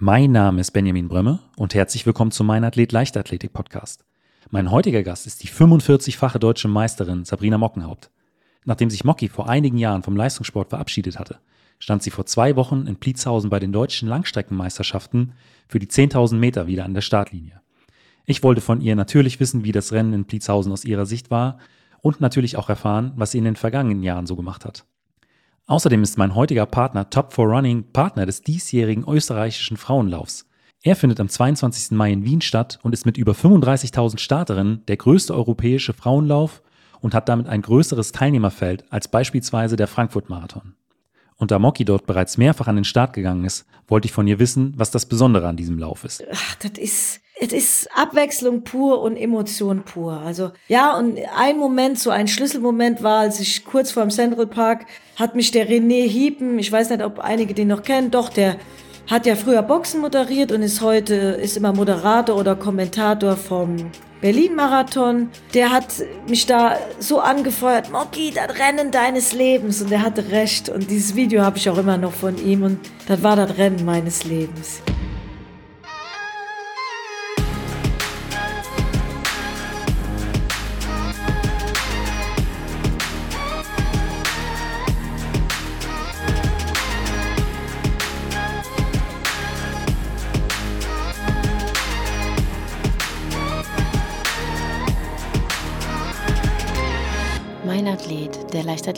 Mein Name ist Benjamin Brömme und herzlich willkommen zu meinem Athlet Leichtathletik Podcast. Mein heutiger Gast ist die 45-fache deutsche Meisterin Sabrina Mockenhaupt. Nachdem sich Mocki vor einigen Jahren vom Leistungssport verabschiedet hatte, stand sie vor zwei Wochen in Pliezhausen bei den deutschen Langstreckenmeisterschaften für die 10.000 Meter wieder an der Startlinie. Ich wollte von ihr natürlich wissen, wie das Rennen in Pliezhausen aus ihrer Sicht war und natürlich auch erfahren, was sie in den vergangenen Jahren so gemacht hat. Außerdem ist mein heutiger Partner Top 4 Running Partner des diesjährigen österreichischen Frauenlaufs. Er findet am 22. Mai in Wien statt und ist mit über 35.000 Starterinnen der größte europäische Frauenlauf und hat damit ein größeres Teilnehmerfeld als beispielsweise der Frankfurt Marathon. Und da Moki dort bereits mehrfach an den Start gegangen ist, wollte ich von ihr wissen, was das Besondere an diesem Lauf ist. Ach, das ist, es ist Abwechslung pur und Emotion pur. Also ja, und ein Moment, so ein Schlüsselmoment war, als ich kurz vor dem Central Park hat mich der René Hiepen, ich weiß nicht, ob einige den noch kennen, doch, der hat ja früher Boxen moderiert und ist heute, ist immer Moderator oder Kommentator vom Berlin-Marathon. Der hat mich da so angefeuert, Moki, das Rennen deines Lebens. Und er hatte recht. Und dieses Video habe ich auch immer noch von ihm. Und das war das Rennen meines Lebens.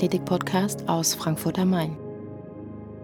Leichtathletik-Podcast aus Frankfurt am Main.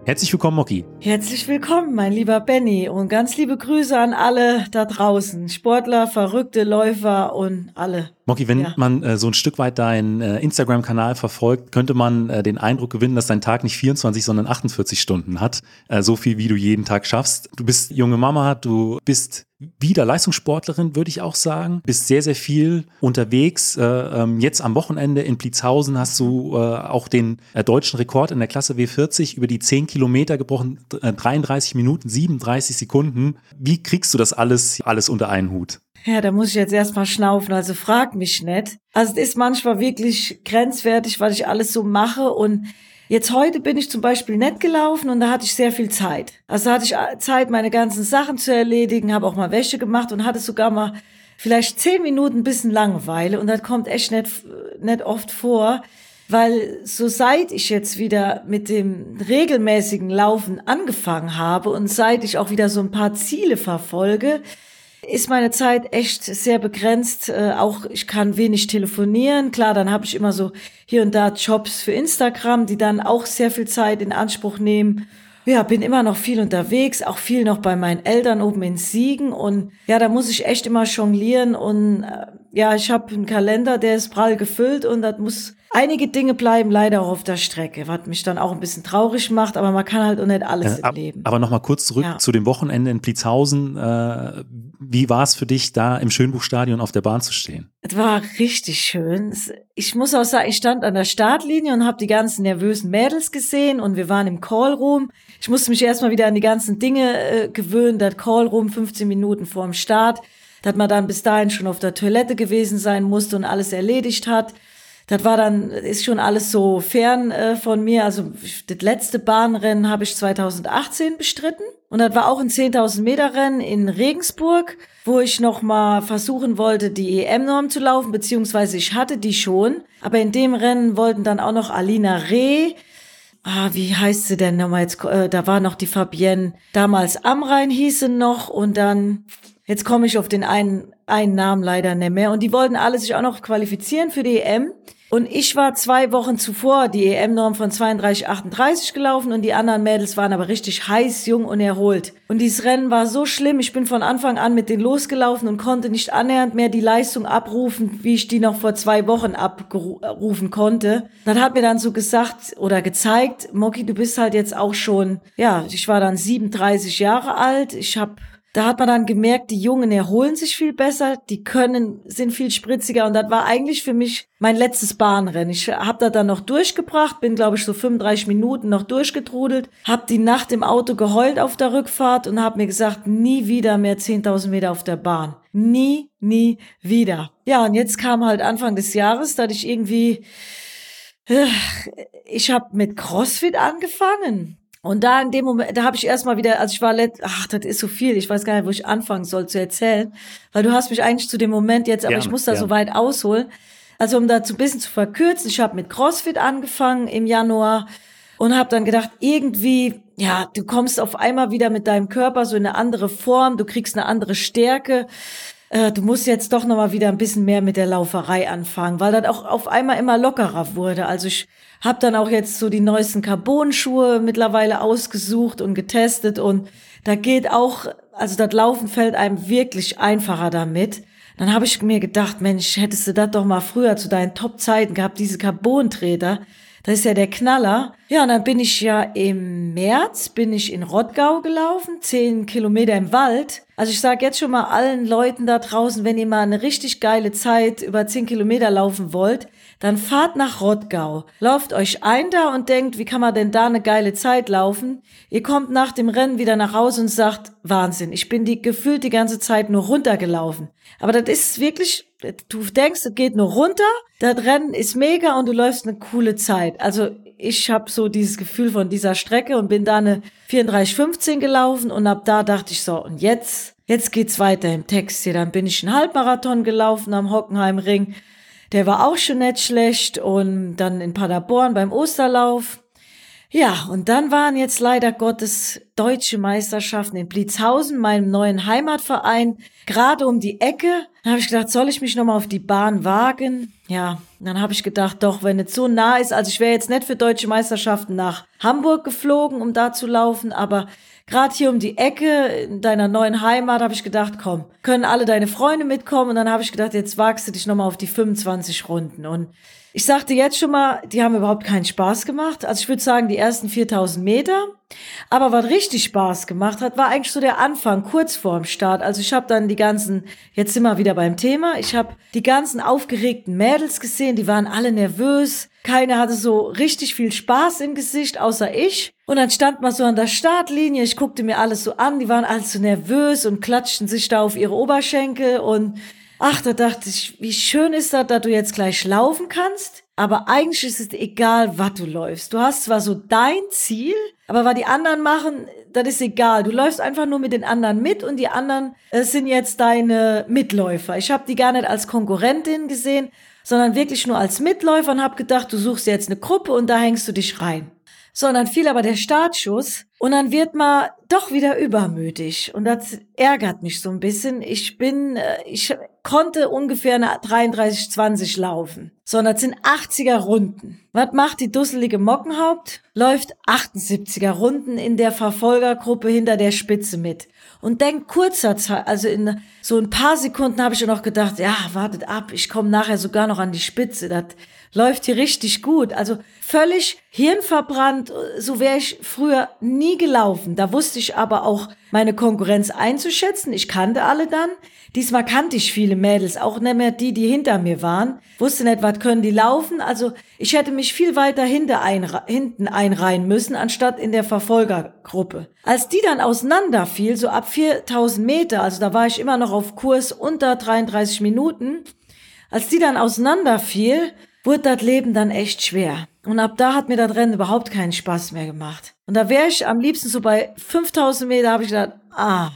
Herzlich willkommen, Moki. Herzlich willkommen, mein lieber Benny. Und ganz liebe Grüße an alle da draußen. Sportler, verrückte Läufer und alle. Moki, wenn Ja. man äh, so ein Stück weit deinen äh, Instagram-Kanal verfolgt, könnte man äh, den Eindruck gewinnen, dass dein Tag nicht 24, sondern 48 Stunden hat. Äh, so viel, wie du jeden Tag schaffst. Du bist junge Mama, du bist wieder Leistungssportlerin, würde ich auch sagen. Bist sehr, sehr viel unterwegs. Äh, ähm, jetzt am Wochenende in Blitzhausen hast du äh, auch den äh, deutschen Rekord in der Klasse W40 über die 10 Kilometer gebrochen. Äh, 33 Minuten, 37 Sekunden. Wie kriegst du das alles, alles unter einen Hut? Ja, da muss ich jetzt erstmal schnaufen, also frag mich nicht. Also es ist manchmal wirklich grenzwertig, was ich alles so mache und Jetzt heute bin ich zum Beispiel nett gelaufen und da hatte ich sehr viel Zeit. Also hatte ich Zeit, meine ganzen Sachen zu erledigen, habe auch mal Wäsche gemacht und hatte sogar mal vielleicht zehn Minuten ein bisschen Langeweile und das kommt echt nicht, nicht oft vor, weil so seit ich jetzt wieder mit dem regelmäßigen Laufen angefangen habe und seit ich auch wieder so ein paar Ziele verfolge, ist meine Zeit echt sehr begrenzt. Äh, auch ich kann wenig telefonieren. Klar, dann habe ich immer so hier und da Jobs für Instagram, die dann auch sehr viel Zeit in Anspruch nehmen. Ja, bin immer noch viel unterwegs, auch viel noch bei meinen Eltern oben in Siegen und ja, da muss ich echt immer jonglieren und äh, ja, ich habe einen Kalender, der ist prall gefüllt und das muss einige Dinge bleiben leider auch auf der Strecke, was mich dann auch ein bisschen traurig macht, aber man kann halt auch nicht alles Äh, ab- im Leben. Aber nochmal kurz zurück Ja. zu dem Wochenende in Pliezhausen. Äh, wie war es für dich, da im Schönbuchstadion auf der Bahn zu stehen? Es war richtig schön. Ich muss auch sagen, ich stand an der Startlinie und habe die ganzen nervösen Mädels gesehen und wir waren im Callroom. Ich musste mich erstmal wieder an die ganzen Dinge äh, gewöhnen. Das Callroom 15 Minuten vor dem Start, dass man dann bis dahin schon auf der Toilette gewesen sein musste und alles erledigt hat. Das war dann, ist schon alles so fern äh, von mir. Also das letzte Bahnrennen habe ich 2018 bestritten. Und das war auch ein 10.000 Meter Rennen in Regensburg, wo ich noch mal versuchen wollte, die EM-Norm zu laufen, beziehungsweise ich hatte die schon. Aber in dem Rennen wollten dann auch noch Alina Reh, ah, wie heißt sie denn nochmal jetzt, äh, da war noch die Fabienne, damals Amrein hieß sie noch und dann, jetzt komme ich auf den einen, einen Namen leider nicht mehr und die wollten alle sich auch noch qualifizieren für die EM. Und ich war zwei Wochen zuvor die EM-Norm von 32,38 gelaufen und die anderen Mädels waren aber richtig heiß, jung und erholt. Und dieses Rennen war so schlimm. Ich bin von Anfang an mit denen losgelaufen und konnte nicht annähernd mehr die Leistung abrufen, wie ich die noch vor zwei Wochen abrufen konnte. Dann hat mir dann so gesagt oder gezeigt, Moki, du bist halt jetzt auch schon, ja, ich war dann 37 Jahre alt. Ich habe da hat man dann gemerkt, die Jungen erholen sich viel besser, die können, sind viel spritziger und das war eigentlich für mich mein letztes Bahnrennen. Ich habe da dann noch durchgebracht, bin glaube ich so 35 Minuten noch durchgetrudelt, habe die Nacht im Auto geheult auf der Rückfahrt und habe mir gesagt, nie wieder mehr 10.000 Meter auf der Bahn. Nie, nie wieder. Ja, und jetzt kam halt Anfang des Jahres, dass ich irgendwie, äh, ich habe mit CrossFit angefangen. Und da in dem Moment, da habe ich erstmal wieder, also ich war let, ach, das ist so viel, ich weiß gar nicht, wo ich anfangen soll zu erzählen, weil du hast mich eigentlich zu dem Moment jetzt, aber Gerne, ich muss da gerne. so weit ausholen. Also um da so ein bisschen zu verkürzen, ich habe mit CrossFit angefangen im Januar und habe dann gedacht, irgendwie, ja, du kommst auf einmal wieder mit deinem Körper so in eine andere Form, du kriegst eine andere Stärke. Äh, du musst jetzt doch noch mal wieder ein bisschen mehr mit der Lauferei anfangen, weil das auch auf einmal immer lockerer wurde. Also ich habe dann auch jetzt so die neuesten Carbon-Schuhe mittlerweile ausgesucht und getestet und da geht auch, also das Laufen fällt einem wirklich einfacher damit. Dann habe ich mir gedacht, Mensch, hättest du das doch mal früher zu deinen Top-Zeiten gehabt, diese Carbon-Treter. Das ist ja der Knaller. Ja, und dann bin ich ja im März, bin ich in Rottgau gelaufen, zehn Kilometer im Wald. Also ich sage jetzt schon mal allen Leuten da draußen, wenn ihr mal eine richtig geile Zeit über zehn Kilometer laufen wollt, dann fahrt nach Rottgau. Lauft euch ein da und denkt, wie kann man denn da eine geile Zeit laufen? Ihr kommt nach dem Rennen wieder nach Hause und sagt, Wahnsinn, ich bin die gefühlt die ganze Zeit nur runtergelaufen. Aber das ist wirklich, du denkst, es geht nur runter, das Rennen ist mega und du läufst eine coole Zeit. Also ich habe so dieses Gefühl von dieser Strecke und bin da eine 34,15 gelaufen und ab da dachte ich so, und jetzt, jetzt geht's weiter im Text hier. Dann bin ich einen Halbmarathon gelaufen am Hockenheimring. Der war auch schon nicht schlecht und dann in Paderborn beim Osterlauf. Ja, und dann waren jetzt leider Gottes deutsche Meisterschaften in Blitzhausen, meinem neuen Heimatverein, gerade um die Ecke. Dann habe ich gedacht, soll ich mich nochmal auf die Bahn wagen? Ja, dann habe ich gedacht, doch, wenn es so nah ist, also ich wäre jetzt nicht für deutsche Meisterschaften nach Hamburg geflogen, um da zu laufen, aber gerade hier um die Ecke in deiner neuen Heimat habe ich gedacht, komm, können alle deine Freunde mitkommen? Und dann habe ich gedacht, jetzt wagst du dich nochmal auf die 25 Runden. Und ich sagte jetzt schon mal, die haben überhaupt keinen Spaß gemacht. Also ich würde sagen, die ersten 4000 Meter. Aber was richtig Spaß gemacht hat, war eigentlich so der Anfang, kurz vorm Start. Also ich habe dann die ganzen, jetzt sind wir wieder beim Thema, ich habe die ganzen aufgeregten Mädels gesehen, die waren alle nervös. Keiner hatte so richtig viel Spaß im Gesicht, außer ich. Und dann stand man so an der Startlinie, ich guckte mir alles so an, die waren alle so nervös und klatschten sich da auf ihre Oberschenkel und Ach, da dachte ich, wie schön ist das, dass du jetzt gleich laufen kannst. Aber eigentlich ist es egal, was du läufst. Du hast zwar so dein Ziel, aber was die anderen machen, das ist egal. Du läufst einfach nur mit den anderen mit und die anderen äh, sind jetzt deine Mitläufer. Ich habe die gar nicht als Konkurrentin gesehen, sondern wirklich nur als Mitläufer und habe gedacht, du suchst jetzt eine Gruppe und da hängst du dich rein. So, und dann fiel aber der Startschuss und dann wird man doch wieder übermütig und das ärgert mich so ein bisschen. Ich bin, äh, ich konnte ungefähr eine 33,20 laufen. So, und das sind 80er Runden. Was macht die dusselige Mockenhaupt? Läuft 78er Runden in der Verfolgergruppe hinter der Spitze mit. Und denkt kurzer Zeit, also in so ein paar Sekunden habe ich noch gedacht, ja, wartet ab, ich komme nachher sogar noch an die Spitze. Das läuft hier richtig gut. Also völlig hirnverbrannt, so wäre ich früher nie gelaufen. Da wusste ich aber auch meine Konkurrenz einzuschätzen. Ich kannte alle dann. Diesmal kannte ich viele Mädels, auch nicht mehr die, die hinter mir waren. Wusste nicht, was können die laufen. Also ich hätte mich viel weiter einre hinten einreihen müssen, anstatt in der Verfolgergruppe. Als die dann auseinanderfiel, so ab 4000 Meter, also da war ich immer noch auf Kurs unter 33 Minuten, als die dann auseinanderfiel, wurde das Leben dann echt schwer. Und ab da hat mir das Rennen überhaupt keinen Spaß mehr gemacht. Und da wäre ich am liebsten so bei 5000 Meter, habe ich gedacht, ah,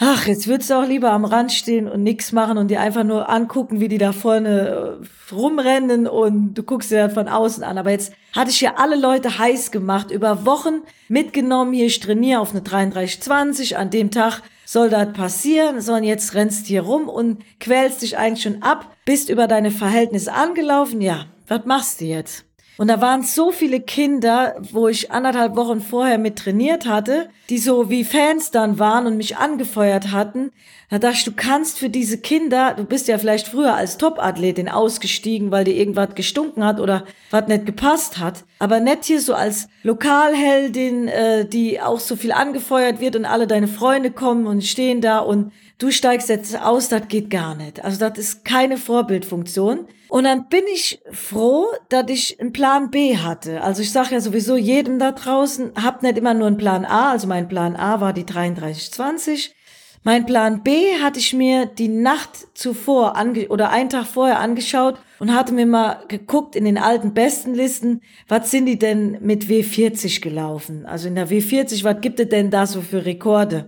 ach, jetzt würdest du auch lieber am Rand stehen und nichts machen und dir einfach nur angucken, wie die da vorne äh, rumrennen und du guckst dir das von außen an. Aber jetzt hatte ich hier alle Leute heiß gemacht, über Wochen mitgenommen, hier, ich trainiere auf eine 33,20, an dem Tag soll das passieren, sondern jetzt rennst hier rum und quälst dich eigentlich schon ab, bist über deine Verhältnisse angelaufen, ja, was machst du jetzt? Und da waren so viele Kinder, wo ich anderthalb Wochen vorher mit trainiert hatte, die so wie Fans dann waren und mich angefeuert hatten. Da dachte ich, du kannst für diese Kinder, du bist ja vielleicht früher als Topathletin ausgestiegen, weil dir irgendwas gestunken hat oder was nicht gepasst hat, aber nicht hier so als Lokalheldin, äh, die auch so viel angefeuert wird und alle deine Freunde kommen und stehen da und du steigst jetzt aus, das geht gar nicht. Also das ist keine Vorbildfunktion. Und dann bin ich froh, dass ich einen Plan B hatte. Also ich sage ja sowieso jedem da draußen, habt nicht immer nur einen Plan A. Also mein Plan A war die 3320. Mein Plan B hatte ich mir die Nacht zuvor ange oder einen Tag vorher angeschaut und hatte mir mal geguckt in den alten Bestenlisten, was sind die denn mit W40 gelaufen? Also in der W40, was gibt es denn da so für Rekorde?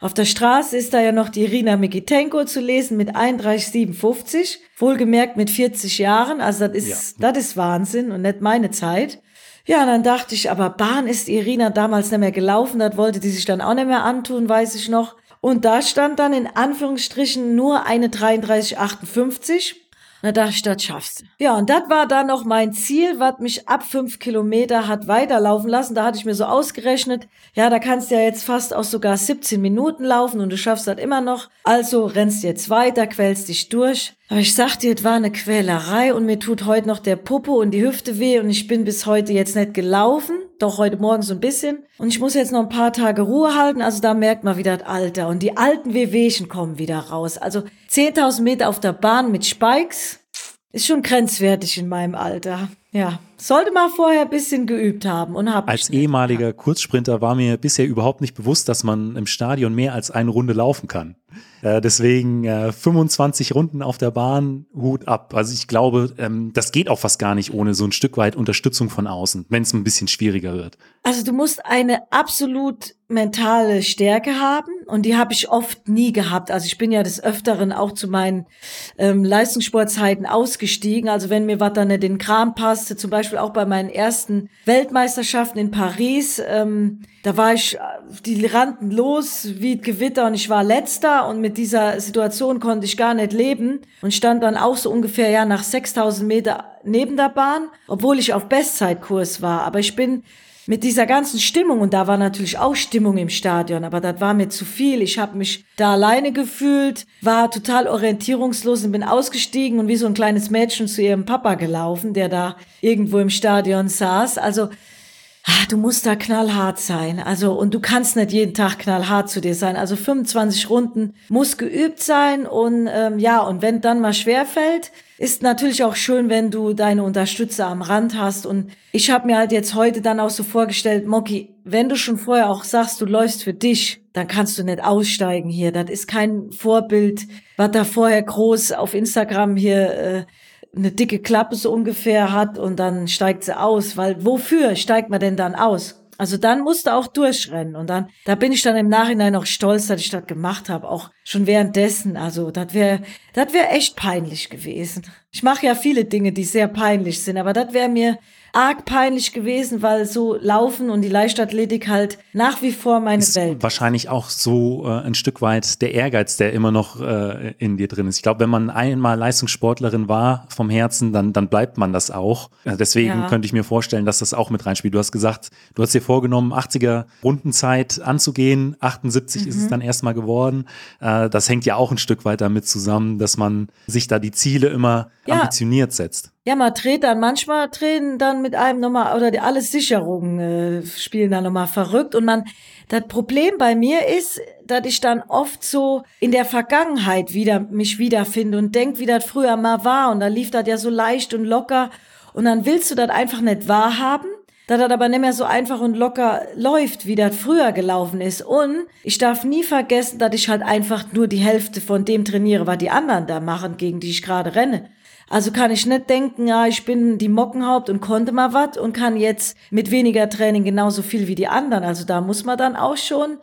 Auf der Straße ist da ja noch die Irina Mikitenko zu lesen mit 31,57. Wohlgemerkt mit 40 Jahren. Also das ist, ja. das ist Wahnsinn und nicht meine Zeit. Ja, und dann dachte ich, aber Bahn ist Irina damals nicht mehr gelaufen. Das wollte die sich dann auch nicht mehr antun, weiß ich noch. Und da stand dann in Anführungsstrichen nur eine 33,58. Na, dachte ich, das schaffst. Ja, und das war dann noch mein Ziel, was mich ab fünf Kilometer hat weiterlaufen lassen. Da hatte ich mir so ausgerechnet, ja, da kannst du ja jetzt fast auch sogar 17 Minuten laufen und du schaffst das immer noch. Also rennst jetzt weiter, quälst dich durch. Aber ich sag dir, es war eine Quälerei und mir tut heute noch der Popo und die Hüfte weh und ich bin bis heute jetzt nicht gelaufen, doch heute Morgen so ein bisschen. Und ich muss jetzt noch ein paar Tage Ruhe halten, also da merkt man wieder das Alter. Und die alten Wehwehchen kommen wieder raus. Also 10.000 Meter auf der Bahn mit Spikes ist schon grenzwertig in meinem Alter. Ja, sollte man vorher ein bisschen geübt haben und hab Als ehemaliger Kurzsprinter war mir bisher überhaupt nicht bewusst, dass man im Stadion mehr als eine Runde laufen kann. Äh, deswegen äh, 25 Runden auf der Bahn, Hut ab. Also ich glaube, ähm, das geht auch fast gar nicht ohne so ein Stück weit Unterstützung von außen, wenn es ein bisschen schwieriger wird. Also du musst eine absolut mentale Stärke haben und die habe ich oft nie gehabt. Also ich bin ja des Öfteren auch zu meinen ähm, Leistungssportzeiten ausgestiegen. Also wenn mir was dann in den Kram passte, zum Beispiel auch bei meinen ersten Weltmeisterschaften in Paris, ähm, da war ich, die rannten los wie Gewitter und ich war letzter und mit dieser Situation konnte ich gar nicht leben und stand dann auch so ungefähr ja nach 6000 Meter neben der Bahn, obwohl ich auf Bestzeitkurs war. Aber ich bin mit dieser ganzen Stimmung, und da war natürlich auch Stimmung im Stadion, aber das war mir zu viel. Ich habe mich da alleine gefühlt, war total orientierungslos und bin ausgestiegen und wie so ein kleines Mädchen zu ihrem Papa gelaufen, der da irgendwo im Stadion saß. Also ah, du musst da knallhart sein. Also, und du kannst nicht jeden Tag knallhart zu dir sein. Also 25 Runden muss geübt sein und ähm, ja, und wenn dann mal schwer fällt, ist natürlich auch schön, wenn du deine Unterstützer am Rand hast. Und ich habe mir halt jetzt heute dann auch so vorgestellt, Moki, wenn du schon vorher auch sagst, du läufst für dich, dann kannst du nicht aussteigen hier. Das ist kein Vorbild, was da vorher groß auf Instagram hier äh, eine dicke Klappe so ungefähr hat und dann steigt sie aus, weil wofür steigt man denn dann aus? Also dann musste auch durchrennen und dann, da bin ich dann im Nachhinein auch stolz, dass ich das gemacht habe, auch schon währenddessen. Also das wäre, das wäre echt peinlich gewesen. Ich mache ja viele Dinge, die sehr peinlich sind, aber das wäre mir arg peinlich gewesen, weil so Laufen und die Leichtathletik halt nach wie vor meine ist Welt. Wahrscheinlich auch so äh, ein Stück weit der Ehrgeiz, der immer noch äh, in dir drin ist. Ich glaube, wenn man einmal Leistungssportlerin war vom Herzen, dann, dann bleibt man das auch. Äh, deswegen ja. könnte ich mir vorstellen, dass das auch mit reinspielt. Du hast gesagt, du hast dir vorgenommen, 80er Rundenzeit anzugehen. 78 mhm. ist es mhm. dann erstmal geworden. Äh, das hängt ja auch ein Stück weit damit zusammen, dass man sich da die Ziele immer ja. ambitioniert setzt. Ja, man dreht dann, manchmal drehen dann mit einem nochmal, oder die alle Sicherungen äh, spielen dann nochmal verrückt. Und man, das Problem bei mir ist, dass ich dann oft so in der Vergangenheit wieder mich wiederfinde und denk, wie das früher mal war. Und da lief das ja so leicht und locker. Und dann willst du das einfach nicht wahrhaben da das aber nicht mehr so einfach und locker läuft, wie das früher gelaufen ist. Und ich darf nie vergessen, dass ich halt einfach nur die Hälfte von dem trainiere, was die anderen da machen, gegen die ich gerade renne. Also kann ich nicht denken, ja, ich bin die Mockenhaupt und konnte mal was und kann jetzt mit weniger Training genauso viel wie die anderen. Also da muss man dann auch schon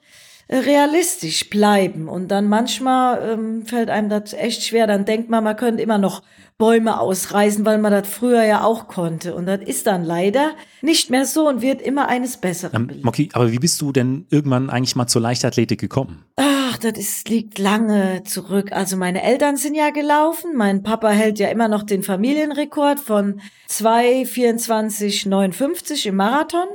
realistisch bleiben. Und dann manchmal ähm, fällt einem das echt schwer. Dann denkt man, man könnte immer noch Bäume ausreißen, weil man das früher ja auch konnte. Und das ist dann leider nicht mehr so und wird immer eines Besseren. Ähm, Moki, aber wie bist du denn irgendwann eigentlich mal zur Leichtathletik gekommen? Ach, das ist, liegt lange zurück. Also meine Eltern sind ja gelaufen. Mein Papa hält ja immer noch den Familienrekord von 2,24,59 im Marathon.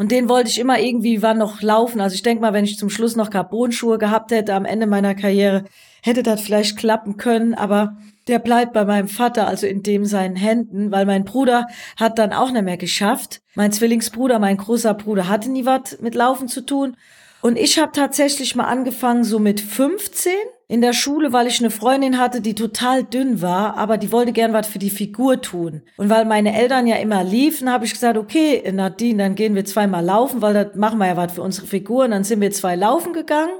Und den wollte ich immer irgendwie wann noch laufen. Also ich denke mal, wenn ich zum Schluss noch Carbonschuhe gehabt hätte am Ende meiner Karriere, hätte das vielleicht klappen können. Aber der bleibt bei meinem Vater, also in dem seinen Händen, weil mein Bruder hat dann auch nicht mehr geschafft. Mein Zwillingsbruder, mein großer Bruder hatte nie was mit Laufen zu tun. Und ich habe tatsächlich mal angefangen, so mit 15 in der Schule, weil ich eine Freundin hatte, die total dünn war, aber die wollte gern was für die Figur tun. Und weil meine Eltern ja immer liefen, habe ich gesagt, okay, Nadine, dann gehen wir zweimal laufen, weil das machen wir ja was für unsere Figur. Und dann sind wir zwei laufen gegangen.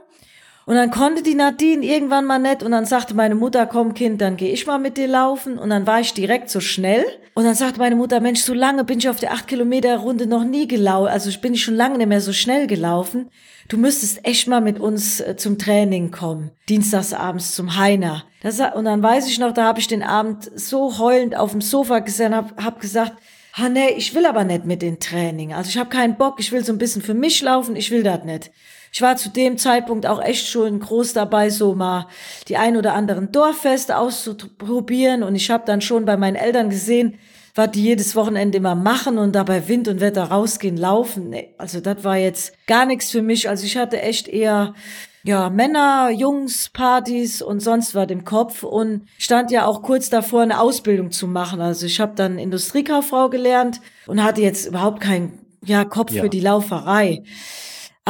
Und dann konnte die Nadine irgendwann mal nicht und dann sagte meine Mutter, komm Kind, dann gehe ich mal mit dir laufen. Und dann war ich direkt so schnell. Und dann sagte meine Mutter, Mensch, so lange bin ich auf der 8 Kilometer Runde noch nie gelaufen. Also ich bin schon lange nicht mehr so schnell gelaufen. Du müsstest echt mal mit uns äh, zum Training kommen. Dienstagsabends zum Heiner. Das, und dann weiß ich noch, da habe ich den Abend so heulend auf dem Sofa gesehen, hab, hab gesagt, ah nee, ich will aber nicht mit den Training. Also ich habe keinen Bock, ich will so ein bisschen für mich laufen, ich will das nicht. Ich war zu dem Zeitpunkt auch echt schon groß dabei, so mal die ein oder anderen Dorffeste auszuprobieren. Und ich habe dann schon bei meinen Eltern gesehen, was die jedes Wochenende immer machen und dabei Wind und Wetter rausgehen, laufen. Nee, also das war jetzt gar nichts für mich. Also ich hatte echt eher ja, Männer, Jungs, Partys und sonst was im Kopf und stand ja auch kurz davor, eine Ausbildung zu machen. Also ich habe dann Industriekauffrau gelernt und hatte jetzt überhaupt keinen ja, Kopf ja. für die Lauferei.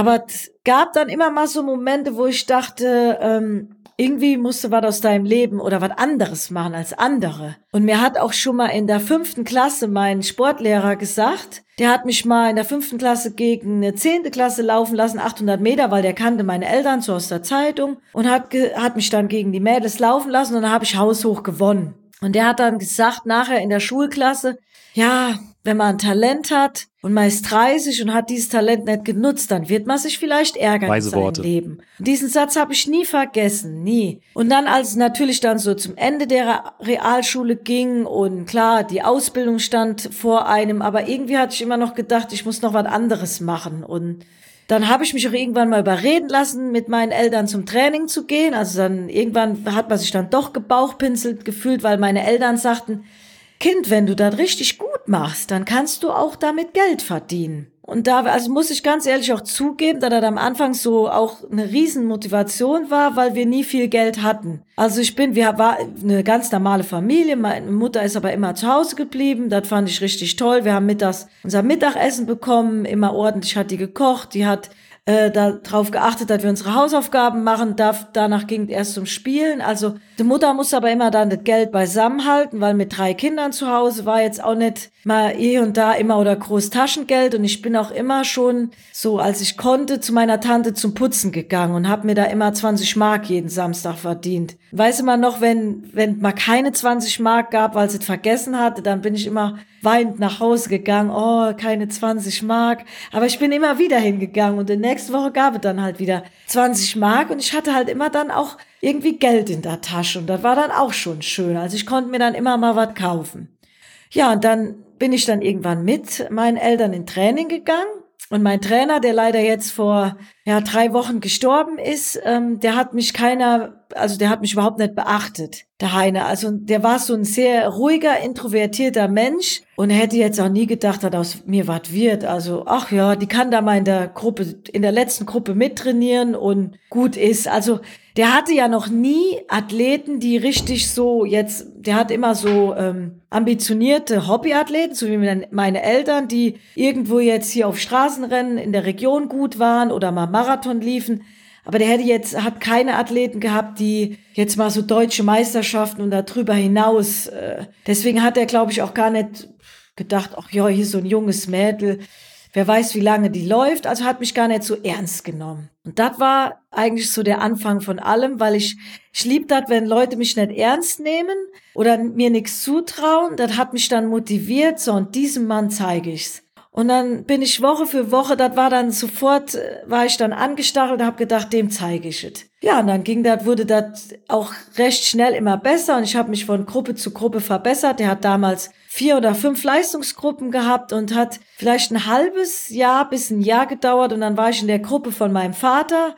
Aber es gab dann immer mal so Momente, wo ich dachte, ähm, irgendwie musst du was aus deinem Leben oder was anderes machen als andere. Und mir hat auch schon mal in der fünften Klasse mein Sportlehrer gesagt, der hat mich mal in der fünften Klasse gegen eine zehnte Klasse laufen lassen, 800 Meter, weil der kannte meine Eltern so aus der Zeitung und hat, hat mich dann gegen die Mädels laufen lassen und dann habe ich haushoch gewonnen. Und der hat dann gesagt, nachher in der Schulklasse, ja, wenn man Talent hat und man ist 30 und hat dieses Talent nicht genutzt, dann wird man sich vielleicht ärgern Weise in seinem Worte. Leben. Und diesen Satz habe ich nie vergessen, nie. Und dann, als es natürlich dann so zum Ende der Realschule ging und klar, die Ausbildung stand vor einem, aber irgendwie hatte ich immer noch gedacht, ich muss noch was anderes machen und dann habe ich mich auch irgendwann mal überreden lassen, mit meinen Eltern zum Training zu gehen. Also dann irgendwann hat man sich dann doch gebauchpinselt gefühlt, weil meine Eltern sagten, Kind, wenn du das richtig gut machst, dann kannst du auch damit Geld verdienen. Und da, also muss ich ganz ehrlich auch zugeben, dass das am Anfang so auch eine Riesenmotivation war, weil wir nie viel Geld hatten. Also ich bin, wir war eine ganz normale Familie. Meine Mutter ist aber immer zu Hause geblieben. Das fand ich richtig toll. Wir haben mittags unser Mittagessen bekommen. Immer ordentlich hat die gekocht. Die hat äh, darauf geachtet, dass wir unsere Hausaufgaben machen. Darf, danach ging es erst zum Spielen. Also die Mutter muss aber immer dann das Geld beisammenhalten, weil mit drei Kindern zu Hause war jetzt auch nicht mal hier und da immer oder groß Taschengeld. Und ich bin auch immer schon so, als ich konnte, zu meiner Tante zum Putzen gegangen und habe mir da immer 20 Mark jeden Samstag verdient. Weiß immer noch, wenn, wenn mal keine 20 Mark gab, weil sie es vergessen hatte, dann bin ich immer weinend nach Hause gegangen. Oh, keine 20 Mark. Aber ich bin immer wieder hingegangen und die nächste Woche gab es dann halt wieder 20 Mark und ich hatte halt immer dann auch irgendwie Geld in der Tasche und das war dann auch schon schön. Also ich konnte mir dann immer mal was kaufen. Ja, und dann bin ich dann irgendwann mit meinen Eltern in Training gegangen und mein Trainer, der leider jetzt vor ja, drei Wochen gestorben ist, ähm, der hat mich keiner, also der hat mich überhaupt nicht beachtet, der Heine. Also der war so ein sehr ruhiger, introvertierter Mensch und hätte jetzt auch nie gedacht, dass aus mir was wird. Also, ach ja, die kann da mal in der Gruppe, in der letzten Gruppe mittrainieren und gut ist. Also der hatte ja noch nie Athleten, die richtig so jetzt, der hat immer so ähm, ambitionierte Hobbyathleten, so wie meine Eltern, die irgendwo jetzt hier auf Straßenrennen in der Region gut waren oder mal Marathon liefen. Aber der hätte jetzt, hat keine Athleten gehabt, die jetzt mal so deutsche Meisterschaften und darüber hinaus. Äh, deswegen hat er, glaube ich, auch gar nicht gedacht, ach ja, hier so ein junges Mädel wer weiß, wie lange die läuft, also hat mich gar nicht so ernst genommen. Und das war eigentlich so der Anfang von allem, weil ich, ich lieb das, wenn Leute mich nicht ernst nehmen oder mir nichts zutrauen. Das hat mich dann motiviert, so und diesem Mann zeige ich's. Und dann bin ich Woche für Woche, das war dann sofort, äh, war ich dann angestachelt und habe gedacht, dem zeige ich es. Ja, und dann ging das, wurde das auch recht schnell immer besser und ich habe mich von Gruppe zu Gruppe verbessert. Der hat damals vier oder fünf Leistungsgruppen gehabt und hat vielleicht ein halbes Jahr bis ein Jahr gedauert und dann war ich in der Gruppe von meinem Vater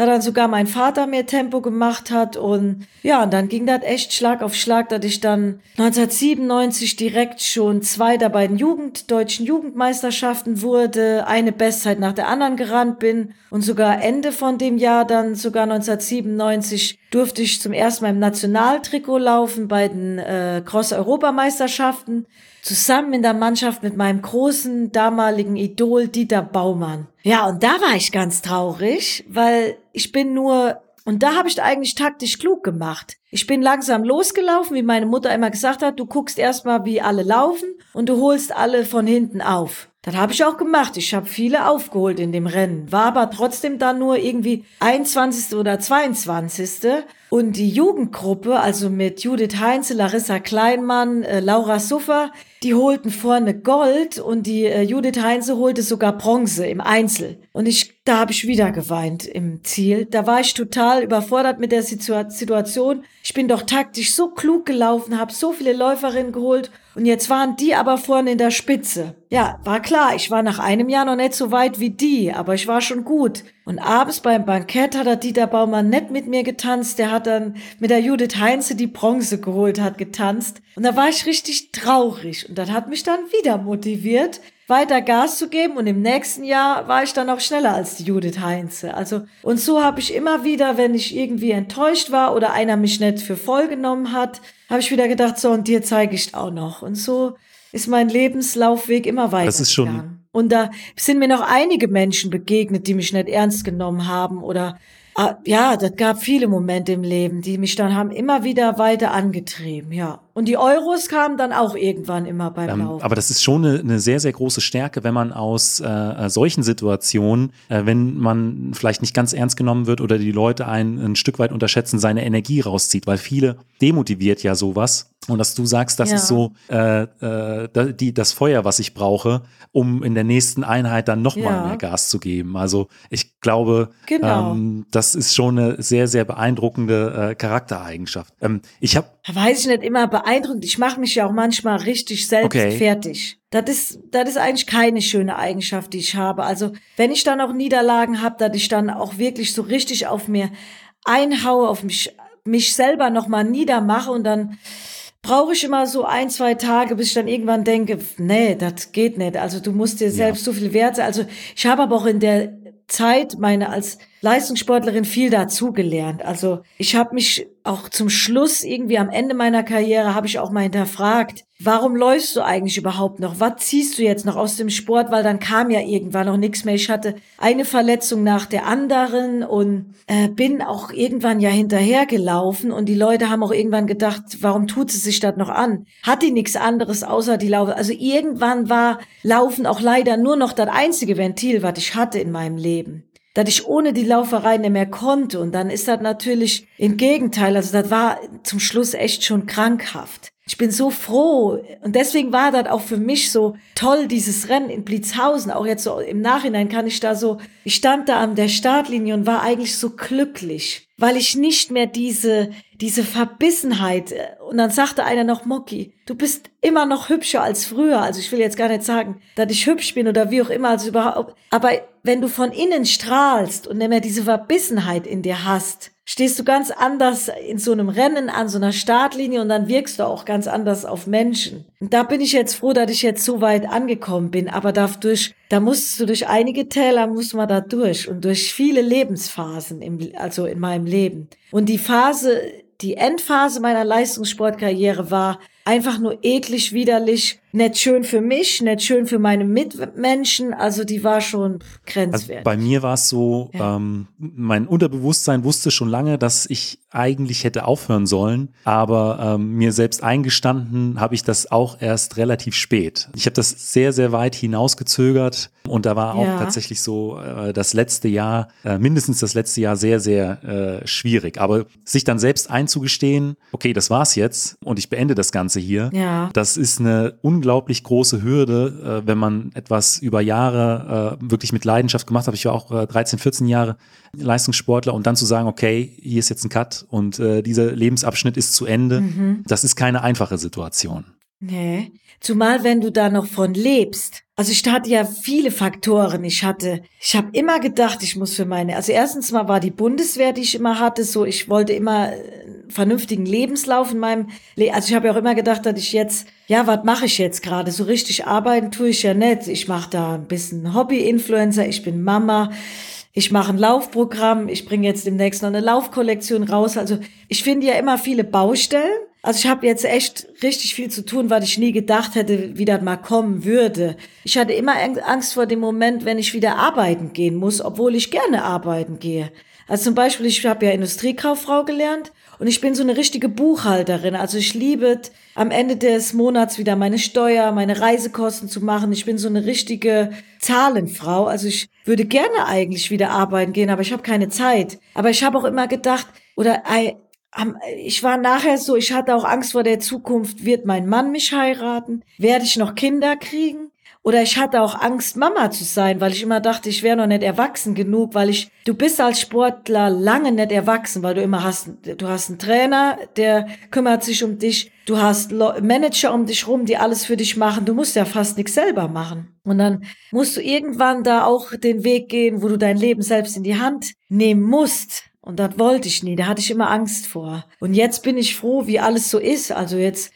da dann sogar mein Vater mehr Tempo gemacht hat und ja, und dann ging das echt Schlag auf Schlag, dass ich dann 1997 direkt schon Zweiter bei den Jugend, deutschen Jugendmeisterschaften wurde, eine Bestzeit nach der anderen gerannt bin und sogar Ende von dem Jahr dann sogar 1997 durfte ich zum ersten Mal im Nationaltrikot laufen bei den äh, Cross-Europameisterschaften zusammen in der Mannschaft mit meinem großen damaligen Idol Dieter Baumann. Ja, und da war ich ganz traurig, weil ich bin nur und da habe ich eigentlich taktisch klug gemacht. Ich bin langsam losgelaufen, wie meine Mutter immer gesagt hat, du guckst erstmal, wie alle laufen und du holst alle von hinten auf. Das habe ich auch gemacht. Ich habe viele aufgeholt in dem Rennen, war aber trotzdem dann nur irgendwie 21. oder 22. Und die Jugendgruppe, also mit Judith Heinze, Larissa Kleinmann, äh, Laura Suffer, die holten vorne Gold und die äh, Judith Heinze holte sogar Bronze im Einzel. Und ich, da habe ich wieder geweint im Ziel. Da war ich total überfordert mit der Situation. Ich bin doch taktisch so klug gelaufen, habe so viele Läuferinnen geholt und jetzt waren die aber vorne in der Spitze. Ja, war klar, ich war nach einem Jahr noch nicht so weit wie die, aber ich war schon gut. Und abends beim Bankett hat der Dieter Baumann nett mit mir getanzt. Der hat dann mit der Judith Heinze die Bronze geholt, hat getanzt. Und da war ich richtig traurig. Und das hat mich dann wieder motiviert, weiter Gas zu geben. Und im nächsten Jahr war ich dann auch schneller als die Judith Heinze. Also, und so habe ich immer wieder, wenn ich irgendwie enttäuscht war oder einer mich nicht für voll genommen hat, habe ich wieder gedacht, so, und dir zeige ich auch noch. Und so ist mein Lebenslaufweg immer weiter. Das ist schon, und da sind mir noch einige Menschen begegnet, die mich nicht ernst genommen haben oder ja, das gab viele Momente im Leben, die mich dann haben immer wieder weiter angetrieben, ja. Und die Euros kamen dann auch irgendwann immer beim ähm, Laufen. Aber das ist schon eine, eine, sehr, sehr große Stärke, wenn man aus äh, solchen Situationen, äh, wenn man vielleicht nicht ganz ernst genommen wird oder die Leute einen ein Stück weit unterschätzen, seine Energie rauszieht, weil viele demotiviert ja sowas. Und dass du sagst, das ja. ist so äh, äh, die, das Feuer, was ich brauche, um in der nächsten Einheit dann nochmal ja. mehr Gas zu geben. Also ich glaube, genau. ähm, das ist schon eine sehr, sehr beeindruckende äh, Charaktereigenschaft. Ähm, ich habe Weiß ich nicht immer beeindruckend. Ich mache mich ja auch manchmal richtig selbst okay. fertig. Das ist, das ist eigentlich keine schöne Eigenschaft, die ich habe. Also wenn ich dann auch Niederlagen habe, dass ich dann auch wirklich so richtig auf mir einhaue, auf mich, mich selber nochmal niedermache und dann brauche ich immer so ein, zwei Tage, bis ich dann irgendwann denke, nee, das geht nicht. Also du musst dir selbst ja. so viel Wert sein. Also ich habe aber auch in der Zeit meine als Leistungssportlerin viel dazugelernt. Also ich habe mich auch zum Schluss irgendwie am Ende meiner Karriere habe ich auch mal hinterfragt, warum läufst du eigentlich überhaupt noch? Was ziehst du jetzt noch aus dem Sport? Weil dann kam ja irgendwann noch nichts mehr. Ich hatte eine Verletzung nach der anderen und äh, bin auch irgendwann ja hinterhergelaufen und die Leute haben auch irgendwann gedacht, warum tut sie sich das noch an? Hat die nichts anderes außer die Laufe? Also irgendwann war Laufen auch leider nur noch das einzige Ventil, was ich hatte in meinem Leben dass ich ohne die Lauferei nicht mehr konnte. Und dann ist das natürlich im Gegenteil. Also das war zum Schluss echt schon krankhaft. Ich bin so froh. Und deswegen war das auch für mich so toll, dieses Rennen in Blitzhausen. Auch jetzt so im Nachhinein kann ich da so, ich stand da an der Startlinie und war eigentlich so glücklich, weil ich nicht mehr diese, diese Verbissenheit. Und dann sagte einer noch, Moki, du bist immer noch hübscher als früher. Also ich will jetzt gar nicht sagen, dass ich hübsch bin oder wie auch immer, also überhaupt. Aber wenn du von innen strahlst und nicht mehr diese Verbissenheit in dir hast, stehst du ganz anders in so einem Rennen an so einer Startlinie und dann wirkst du auch ganz anders auf Menschen. Und da bin ich jetzt froh, dass ich jetzt so weit angekommen bin, aber dadurch, da musst du durch einige Täler, muss man da durch und durch viele Lebensphasen, im, also in meinem Leben. Und die Phase, die Endphase meiner Leistungssportkarriere war einfach nur eklig, widerlich, nicht schön für mich, nicht schön für meine Mitmenschen. Also die war schon grenzwertig. Also bei mir war es so, ja. ähm, mein Unterbewusstsein wusste schon lange, dass ich eigentlich hätte aufhören sollen, aber ähm, mir selbst eingestanden habe ich das auch erst relativ spät. Ich habe das sehr, sehr weit hinausgezögert und da war auch ja. tatsächlich so äh, das letzte Jahr, äh, mindestens das letzte Jahr sehr, sehr äh, schwierig. Aber sich dann selbst einzugestehen, okay, das war's jetzt und ich beende das Ganze hier, ja. das ist eine unglaublich große Hürde, äh, wenn man etwas über Jahre äh, wirklich mit Leidenschaft gemacht hat. Ich war auch äh, 13, 14 Jahre Leistungssportler und dann zu sagen, okay, hier ist jetzt ein Cut und äh, dieser Lebensabschnitt ist zu Ende, mhm. das ist keine einfache Situation. Nee. Zumal wenn du da noch von lebst. Also ich hatte ja viele Faktoren. Ich hatte, ich habe immer gedacht, ich muss für meine, also erstens mal war die Bundeswehr, die ich immer hatte, so ich wollte immer einen vernünftigen Lebenslauf in meinem, Le also ich habe ja auch immer gedacht, dass ich jetzt, ja, was mache ich jetzt gerade? So richtig arbeiten tue ich ja nicht. Ich mache da ein bisschen Hobby-Influencer, ich bin Mama. Ich mache ein Laufprogramm, ich bringe jetzt demnächst noch eine Laufkollektion raus. Also ich finde ja immer viele Baustellen also ich habe jetzt echt richtig viel zu tun, weil ich nie gedacht hätte, wie das mal kommen würde. Ich hatte immer Angst vor dem Moment, wenn ich wieder arbeiten gehen muss, obwohl ich gerne arbeiten gehe. Also zum Beispiel, ich habe ja Industriekauffrau gelernt Und ich bin so eine richtige Buchhalterin. Also ich liebe am Ende des Monats wieder meine Steuer, meine Reisekosten zu machen. Ich bin so eine richtige Zahlenfrau. Also ich würde gerne eigentlich wieder arbeiten gehen, aber ich habe keine Zeit. Aber ich habe auch immer gedacht, oder ich war nachher so, ich hatte auch Angst vor der Zukunft, wird mein Mann mich heiraten? Werde ich noch Kinder kriegen? Oder ich hatte auch Angst, Mama zu sein, weil ich immer dachte, ich wäre noch nicht erwachsen genug, weil ich, du bist als Sportler lange nicht erwachsen, weil du immer hast, du hast einen Trainer, der kümmert sich um dich, du hast Manager um dich rum, die alles für dich machen, du musst ja fast nichts selber machen. Und dann musst du irgendwann da auch den Weg gehen, wo du dein Leben selbst in die Hand nehmen musst. Und das wollte ich nie, da hatte ich immer Angst vor. Und jetzt bin ich froh, wie alles so ist. Also jetzt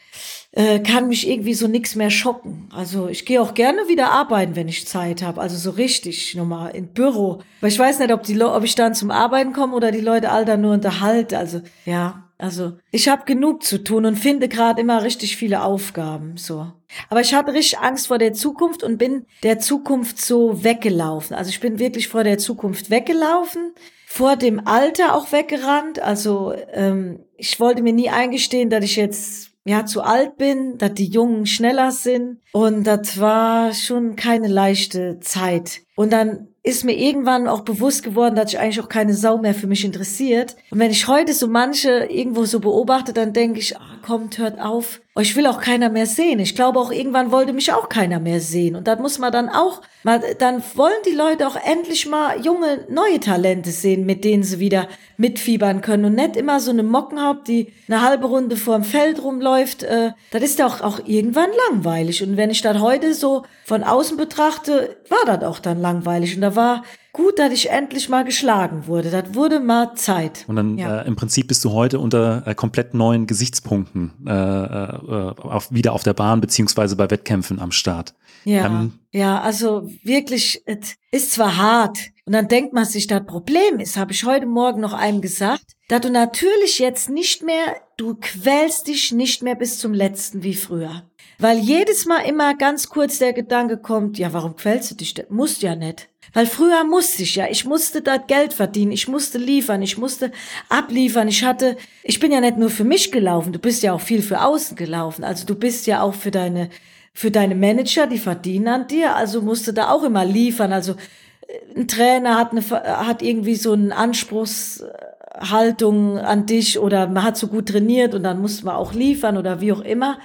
äh, kann mich irgendwie so nix mehr schocken. Also ich gehe auch gerne wieder arbeiten, wenn ich Zeit habe. Also so richtig nochmal in Büro. Weil ich weiß nicht, ob, die ob ich dann zum Arbeiten komme oder die Leute all da nur unterhalte. Also ja, also ich habe genug zu tun und finde gerade immer richtig viele Aufgaben. So. Aber ich hatte richtig Angst vor der Zukunft und bin der Zukunft so weggelaufen. Also ich bin wirklich vor der Zukunft weggelaufen vor dem Alter auch weggerannt. Also ähm, ich wollte mir nie eingestehen, dass ich jetzt ja zu alt bin, dass die Jungen schneller sind und das war schon keine leichte Zeit. Und dann ist mir irgendwann auch bewusst geworden, dass sich eigentlich auch keine Sau mehr für mich interessiert. Und wenn ich heute so manche irgendwo so beobachte, dann denke ich, ah, kommt, hört auf. Ich will auch keiner mehr sehen. Ich glaube auch irgendwann wollte mich auch keiner mehr sehen. Und das muss man dann auch, mal, dann wollen die Leute auch endlich mal junge, neue Talente sehen, mit denen sie wieder mitfiebern können. Und nicht immer so eine Mockenhaupt, die eine halbe Runde vorm Feld rumläuft. Äh, das ist ja auch, auch irgendwann langweilig. Und wenn ich das heute so von außen betrachte, war das auch dann langweilig. Und da war gut, dass ich endlich mal geschlagen wurde. Das wurde mal Zeit. Und dann ja. äh, im Prinzip bist du heute unter äh, komplett neuen Gesichtspunkten äh, äh, auf, wieder auf der Bahn beziehungsweise bei Wettkämpfen am Start. Ja, ähm, ja, also wirklich, es ist zwar hart. Und dann denkt man sich, das Problem ist, habe ich heute Morgen noch einem gesagt, dass du natürlich jetzt nicht mehr, du quälst dich nicht mehr bis zum letzten wie früher. Weil jedes Mal immer ganz kurz der Gedanke kommt, ja, warum quälst du dich? Das musst ja nicht. Weil früher musste ich ja, ich musste das Geld verdienen, ich musste liefern, ich musste abliefern, ich hatte, ich bin ja nicht nur für mich gelaufen, du bist ja auch viel für außen gelaufen, also du bist ja auch für deine, für deine Manager, die verdienen an dir, also musste da auch immer liefern, also äh, ein Trainer hat eine, hat irgendwie so einen Anspruchshaltung an dich oder man hat so gut trainiert und dann muss man auch liefern oder wie auch immer.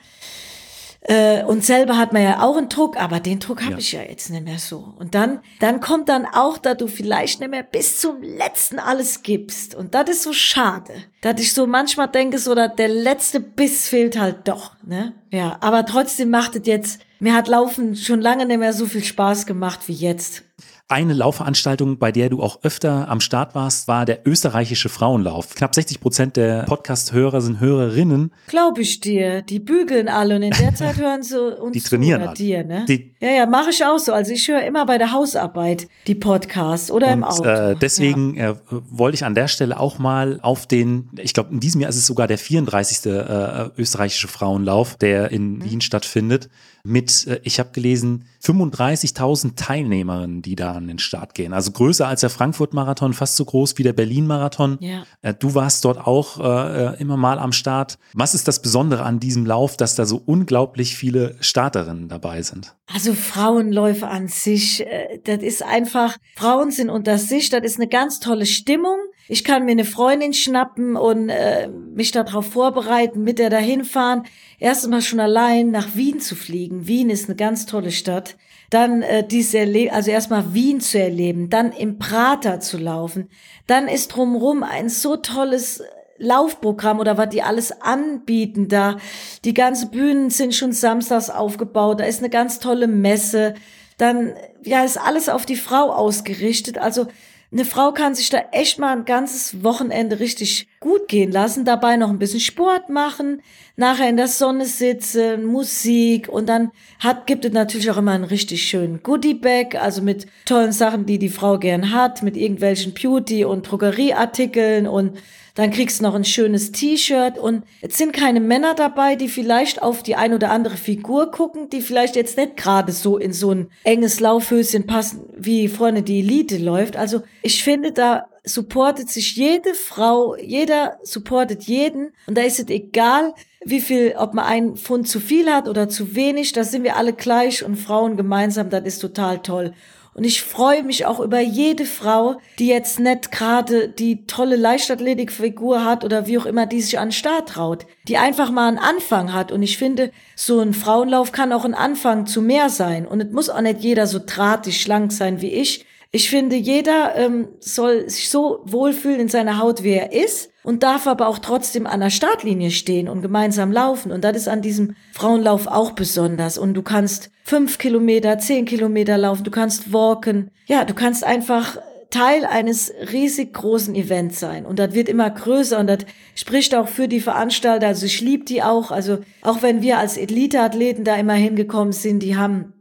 Äh, und selber hat man ja auch einen Druck, aber den Druck habe ja. ich ja jetzt nicht mehr so. Und dann, dann kommt dann auch, dass du vielleicht nicht mehr bis zum letzten alles gibst. Und das ist so schade, dass ich so manchmal denke, so, dass der letzte Biss fehlt halt doch, ne? Ja, aber trotzdem macht es jetzt, mir hat Laufen schon lange nicht mehr so viel Spaß gemacht wie jetzt. Eine Laufveranstaltung, bei der du auch öfter am Start warst, war der österreichische Frauenlauf. Knapp 60 Prozent der Podcast-Hörer sind Hörerinnen. Glaube ich dir. Die bügeln alle und in der Zeit hören sie uns Die trainieren alle. dir, ne? Die ja, ja, mache ich auch so. Also ich höre immer bei der Hausarbeit die Podcasts oder und, im Auto. Äh, deswegen ja. äh, wollte ich an der Stelle auch mal auf den, ich glaube in diesem Jahr ist es sogar der 34. Äh, österreichische Frauenlauf, der in mhm. Wien stattfindet mit, äh, ich habe gelesen, 35.000 Teilnehmerinnen, die da an den Start gehen. Also größer als der Frankfurt-Marathon, fast so groß wie der Berlin-Marathon. Ja. Äh, du warst dort auch äh, immer mal am Start. Was ist das Besondere an diesem Lauf, dass da so unglaublich viele Starterinnen dabei sind? Also Frauenläufe an sich, das ist einfach, Frauen sind unter sich, das ist eine ganz tolle Stimmung. Ich kann mir eine Freundin schnappen und äh, mich darauf vorbereiten, mit der dahin fahren. Erstmal schon allein nach Wien zu fliegen. Wien ist eine ganz tolle Stadt. Dann äh, dies erleben, also erstmal Wien zu erleben, dann im Prater zu laufen. Dann ist drumherum ein so tolles Laufprogramm oder was die alles anbieten da. Die ganzen Bühnen sind schon samstags aufgebaut. Da ist eine ganz tolle Messe. Dann, ja, ist alles auf die Frau ausgerichtet. Also, eine Frau kann sich da echt mal ein ganzes Wochenende richtig gut gehen lassen, dabei noch ein bisschen Sport machen, nachher in der Sonne sitzen, Musik und dann hat, gibt es natürlich auch immer einen richtig schönen Goodie-Bag, also mit tollen Sachen, die die Frau gern hat, mit irgendwelchen Beauty- und Drogerieartikeln und dann kriegst du noch ein schönes T-Shirt und es sind keine Männer dabei, die vielleicht auf die ein oder andere Figur gucken, die vielleicht jetzt nicht gerade so in so ein enges Laufhöschen passen, wie vorne die Elite läuft. Also ich finde, da supportet sich jede Frau, jeder supportet jeden und da ist es egal, wie viel, ob man einen Pfund zu viel hat oder zu wenig, da sind wir alle gleich und Frauen gemeinsam, das ist total toll. Und ich freue mich auch über jede Frau, die jetzt nicht gerade die tolle Leichtathletikfigur hat oder wie auch immer, die sich an den Start traut, die einfach mal einen Anfang hat. Und ich finde, so ein Frauenlauf kann auch ein Anfang zu mehr sein. Und es muss auch nicht jeder so drahtig schlank sein wie ich. Ich finde, jeder ähm, soll sich so wohlfühlen in seiner Haut, wie er ist und darf aber auch trotzdem an der Startlinie stehen und gemeinsam laufen. Und das ist an diesem Frauenlauf auch besonders. Und du kannst fünf Kilometer, zehn Kilometer laufen, du kannst walken. Ja, du kannst einfach Teil eines riesig großen Events sein. Und das wird immer größer und das spricht auch für die Veranstalter. Also ich liebe die auch. Also auch wenn wir als Elite-Athleten da immer hingekommen sind, die haben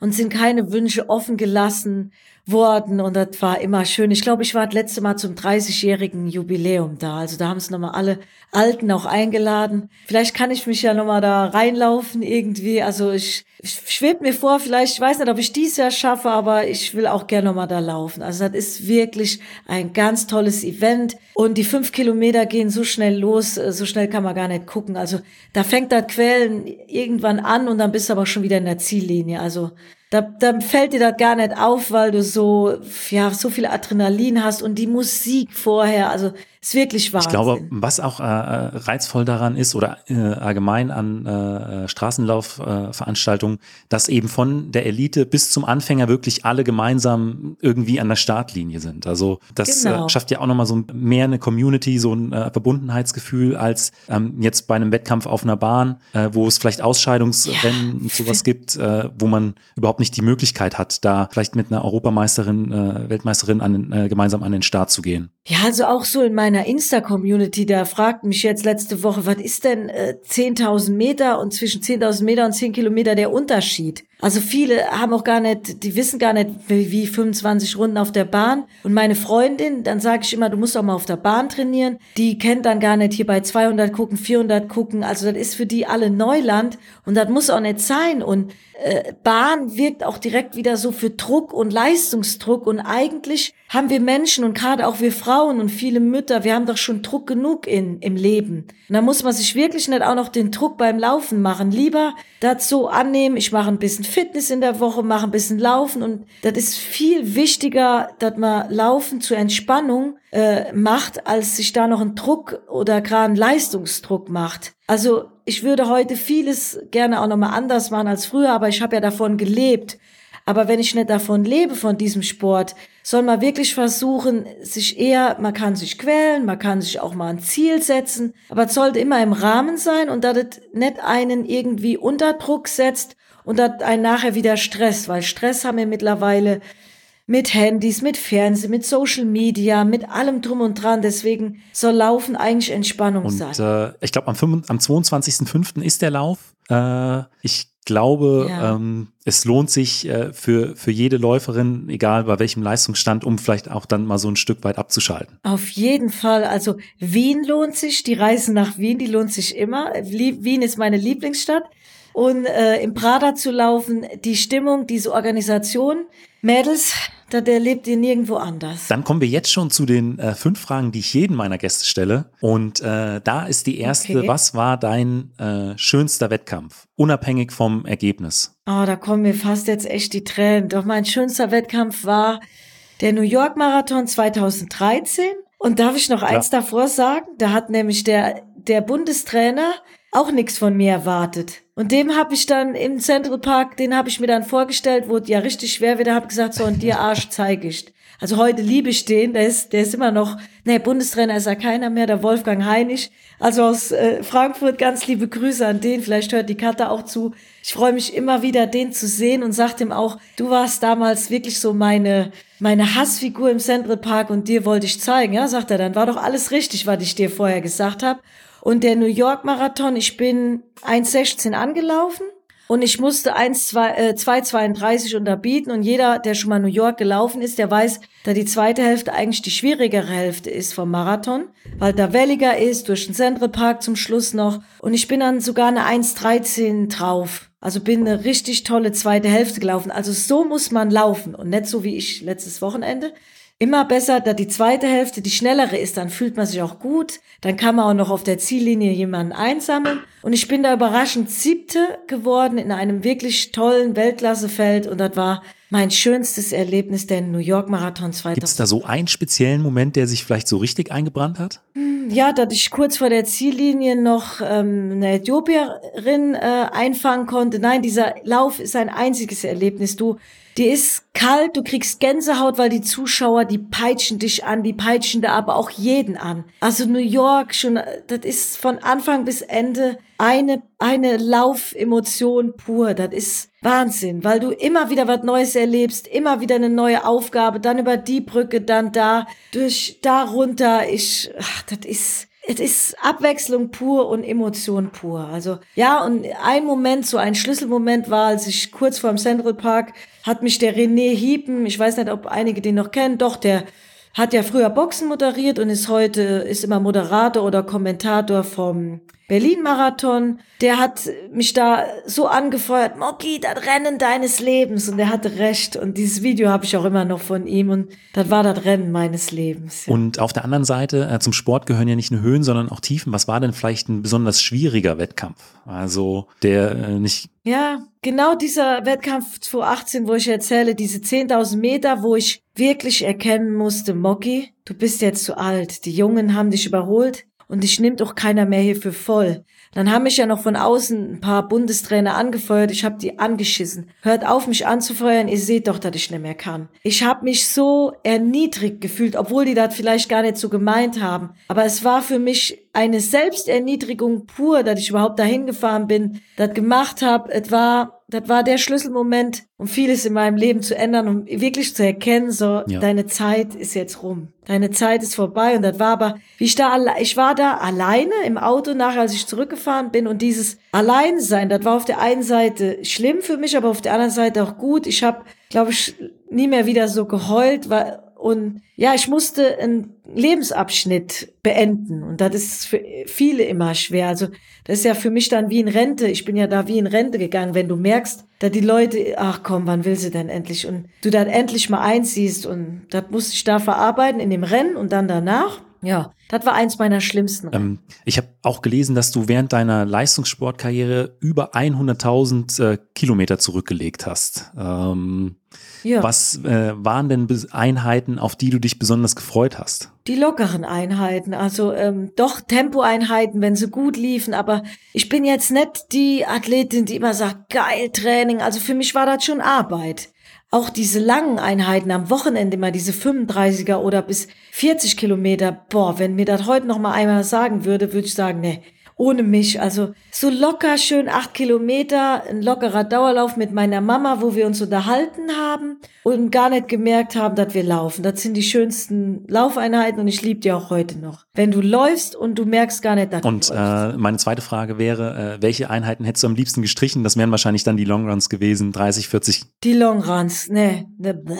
und sind keine Wünsche offen gelassen worden und das war immer schön. Ich glaube, ich war das letzte Mal zum 30-jährigen Jubiläum da. Also da haben es nochmal alle Alten auch eingeladen. Vielleicht kann ich mich ja nochmal da reinlaufen irgendwie. Also ich, ich schwebt mir vor, vielleicht, ich weiß nicht, ob ich dies Jahr schaffe, aber ich will auch gerne nochmal da laufen. Also das ist wirklich ein ganz tolles Event und die fünf Kilometer gehen so schnell los, so schnell kann man gar nicht gucken. Also da fängt das Quellen irgendwann an und dann bist du aber schon wieder in der Ziellinie. Also da, da fällt dir das gar nicht auf, weil du so, ja, so viel Adrenalin hast und die Musik vorher, also ist wirklich Wahnsinn. Ich glaube, was auch äh, äh, reizvoll daran ist oder äh, allgemein an äh, Straßenlaufveranstaltungen, äh, dass eben von der Elite bis zum Anfänger wirklich alle gemeinsam irgendwie an der Startlinie sind. Also das äh, genau. schafft ja auch nochmal so mehr eine Community, so ein Verbundenheitsgefühl als ähm, jetzt bei einem Wettkampf auf einer Bahn, wo es vielleicht Ausscheidungsrennen ja. und sowas gibt, wo man überhaupt nicht die Möglichkeit hat, da vielleicht mit einer Europameisterin, Weltmeisterin an, gemeinsam an den Start zu gehen. Ja, also auch so in meiner meiner Insta-Community, da fragt mich jetzt letzte Woche, was ist denn äh, 10.000 Meter und zwischen 10.000 Meter und 10 Kilometer der Unterschied? Also viele haben auch gar nicht, die wissen gar nicht, wie, wie 25 Runden auf der Bahn. Und meine Freundin, dann sage ich immer, du musst auch mal auf der Bahn trainieren. Die kennt dann gar nicht hier bei 200 gucken, 400 gucken. Also das ist für die alle Neuland und das muss auch nicht sein. Und äh, Bahn wirkt auch direkt wieder so für Druck und Leistungsdruck. Und eigentlich haben wir Menschen und gerade auch wir Frauen und viele Mütter, wir haben doch schon Druck genug in, im Leben. Und da muss man sich wirklich nicht auch noch den Druck beim Laufen machen. Lieber so annehmen, ich mache ein bisschen Fitness in der Woche, mache ein bisschen Laufen und das ist viel wichtiger, dass man Laufen zur Entspannung äh, macht, als sich da noch ein Druck oder gerade ein Leistungsdruck macht. Also ich würde heute vieles gerne auch nochmal anders machen als früher, aber ich habe ja davon gelebt. Aber wenn ich nicht davon lebe, von diesem Sport, soll man wirklich versuchen, sich eher, man kann sich quälen, man kann sich auch mal ein Ziel setzen, aber es sollte immer im Rahmen sein und dass es nicht einen irgendwie unter Druck setzt und das einen nachher wieder Stress, weil Stress haben wir mittlerweile mit Handys, mit Fernsehen, mit Social Media, mit allem drum und dran. Deswegen soll Laufen eigentlich Entspannung und, sein. Äh, ich glaube, am, am 22.05. ist der Lauf. Äh, ich glaube, ja. ähm, es lohnt sich äh, für, für jede Läuferin, egal bei welchem Leistungsstand, um vielleicht auch dann mal so ein Stück weit abzuschalten. Auf jeden Fall. Also Wien lohnt sich, die Reise nach Wien, die lohnt sich immer. Wien ist meine Lieblingsstadt und äh, im Prada zu laufen, die Stimmung, diese Organisation, Mädels, da der lebt ihr nirgendwo anders. Dann kommen wir jetzt schon zu den äh, fünf Fragen, die ich jedem meiner Gäste stelle. Und äh, da ist die erste, okay. was war dein äh, schönster Wettkampf, unabhängig vom Ergebnis? Oh, da kommen mir fast jetzt echt die Tränen. Doch mein schönster Wettkampf war der New York Marathon 2013. Und darf ich noch Klar. eins davor sagen? Da hat nämlich der, der Bundestrainer auch nichts von mir erwartet. Und dem habe ich dann im Central Park, den habe ich mir dann vorgestellt, wo ja richtig schwer wird, habe gesagt, so und dir Arsch zeige ich. Also heute liebe ich den, der ist, der ist immer noch, nee, Bundestrainer ist ja keiner mehr, der Wolfgang Heinig. Also aus äh, Frankfurt ganz liebe Grüße an den, vielleicht hört die Katha auch zu. Ich freue mich immer wieder, den zu sehen und sagt ihm auch, du warst damals wirklich so meine, meine Hassfigur im Central Park und dir wollte ich zeigen. Ja, sagt er, dann war doch alles richtig, was ich dir vorher gesagt habe. Und der New York Marathon, ich bin 1,16 angelaufen und ich musste 2,32 äh, unterbieten. Und jeder, der schon mal New York gelaufen ist, der weiß, da die zweite Hälfte eigentlich die schwierigere Hälfte ist vom Marathon, weil da welliger ist, durch den Central Park zum Schluss noch. Und ich bin dann sogar eine 1,13 drauf. Also bin eine richtig tolle zweite Hälfte gelaufen. Also so muss man laufen und nicht so wie ich letztes Wochenende. Immer besser, da die zweite Hälfte, die schnellere ist, dann fühlt man sich auch gut. Dann kann man auch noch auf der Ziellinie jemanden einsammeln. Und ich bin da überraschend siebte geworden in einem wirklich tollen Weltklassefeld. Und das war mein schönstes Erlebnis, der New York Marathon 2000. Gibt es da so einen speziellen Moment, der sich vielleicht so richtig eingebrannt hat? Ja, dass ich kurz vor der Ziellinie noch ähm, eine Äthiopierin äh, einfangen konnte. Nein, dieser Lauf ist ein einziges Erlebnis. Du, die ist kalt, du kriegst Gänsehaut, weil die Zuschauer, die peitschen dich an, die peitschen da aber auch jeden an. Also New York schon, das ist von Anfang bis Ende eine, eine Laufemotion pur. Das ist Wahnsinn, weil du immer wieder was Neues erlebst, immer wieder eine neue Aufgabe, dann über die Brücke, dann da, durch da runter. Ich, ach, das ist, es ist Abwechslung pur und Emotion pur. Also ja, und ein Moment, so ein Schlüsselmoment war, als ich kurz vor dem Central Park hat mich der René Hiepen, ich weiß nicht, ob einige den noch kennen, doch der hat ja früher Boxen moderiert und ist heute, ist immer Moderator oder Kommentator vom Berlin-Marathon. Der hat mich da so angefeuert, Moki, das Rennen deines Lebens. Und er hatte recht. Und dieses Video habe ich auch immer noch von ihm. Und das war das Rennen meines Lebens. Ja. Und auf der anderen Seite, äh, zum Sport gehören ja nicht nur Höhen, sondern auch Tiefen. Was war denn vielleicht ein besonders schwieriger Wettkampf? Also der äh, nicht ja, genau dieser Wettkampf 2018, wo ich erzähle, diese 10.000 Meter, wo ich wirklich erkennen musste, Moki, du bist jetzt zu alt. Die Jungen haben dich überholt und dich nimmt auch keiner mehr hierfür voll. Dann haben mich ja noch von außen ein paar Bundestrainer angefeuert. Ich habe die angeschissen. Hört auf, mich anzufeuern. Ihr seht doch, dass ich nicht mehr kann. Ich habe mich so erniedrigt gefühlt, obwohl die das vielleicht gar nicht so gemeint haben. Aber es war für mich eine Selbsterniedrigung pur, dass ich überhaupt dahin gefahren bin, das gemacht habe. Es war das war der Schlüsselmoment, um vieles in meinem Leben zu ändern, um wirklich zu erkennen, so, ja. deine Zeit ist jetzt rum. Deine Zeit ist vorbei. Und das war aber, wie ich da, ich war da alleine im Auto nachher, als ich zurückgefahren bin. Und dieses Alleinsein, das war auf der einen Seite schlimm für mich, aber auf der anderen Seite auch gut. Ich habe, glaube ich, nie mehr wieder so geheult, weil, und ja, ich musste einen Lebensabschnitt beenden. Und das ist für viele immer schwer. Also das ist ja für mich dann wie in Rente. Ich bin ja da wie in Rente gegangen, wenn du merkst, dass die Leute, ach komm, wann will sie denn endlich? Und du dann endlich mal einziehst. Und das musste ich da verarbeiten in dem Rennen und dann danach. Ja, das war eins meiner schlimmsten. Ähm, ich habe auch gelesen, dass du während deiner Leistungssportkarriere über 100.000 äh, Kilometer zurückgelegt hast. Ähm, ja. Was äh, waren denn Einheiten, auf die du dich besonders gefreut hast? Die lockeren Einheiten, also ähm, doch Tempoeinheiten, wenn sie gut liefen. Aber ich bin jetzt nicht die Athletin, die immer sagt, geil Training. Also für mich war das schon Arbeit auch diese langen Einheiten am Wochenende mal diese 35er oder bis 40 Kilometer, boah, wenn mir das heute noch mal einmal sagen würde, würde ich sagen, nee, ohne mich. Also so locker schön acht Kilometer, ein lockerer Dauerlauf mit meiner Mama, wo wir uns unterhalten haben und gar nicht gemerkt haben, dass wir laufen. Das sind die schönsten Laufeinheiten und ich liebe die auch heute noch. Wenn du läufst und du merkst gar nicht, dass und, du läufst. äh, meine zweite Frage wäre, äh, welche Einheiten hättest du am liebsten gestrichen? Das wären wahrscheinlich dann die Longruns gewesen, 30, 40. Die Longruns, ne, ne, bleh.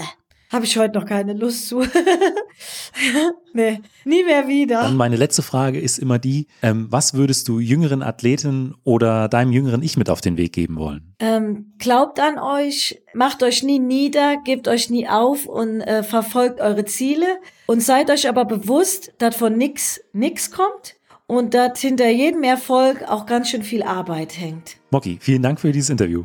Habe ich heute noch keine Lust zu. nee, nie mehr wieder. Dann meine letzte Frage ist immer die, ähm, was würdest du jüngeren Athleten oder deinem jüngeren Ich mit auf den Weg geben wollen? Ähm, glaubt an euch, macht euch nie nieder, gebt euch nie auf und äh, verfolgt eure Ziele und seid euch aber bewusst, dass von nix nix kommt und dass hinter jedem Erfolg auch ganz schön viel Arbeit hängt. Moki, vielen Dank für dieses Interview.